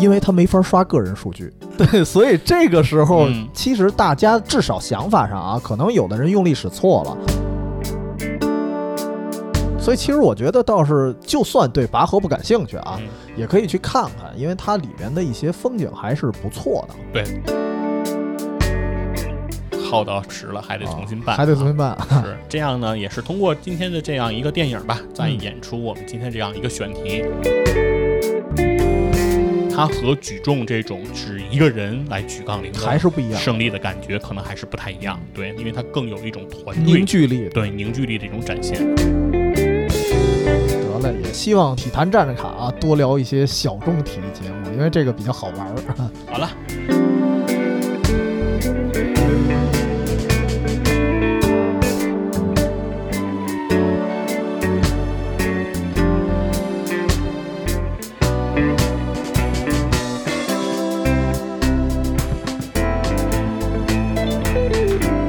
因为他没法刷个人数据。对，所以这个时候嗯其实大家至少想法上啊，可能有的人用力使错了。所以其实我觉得倒是，就算对拔河不感兴趣啊，嗯也可以去看看，因为它里面的一些风景还是不错的。对，耗到迟了还得重新办，还得重新办。是这样呢，也是通过今天的这样一个电影吧，再嗯演出我们今天这样一个选题。它和举重这种只一个人来举杠铃还是不一样，胜利的感觉，可能还是不太一样。对，因为它更有一种团队凝聚力。对凝聚力的一种展现。得了，也希望体坛站着卡啊，多聊一些小众体育节目，因为这个比较好玩儿。you.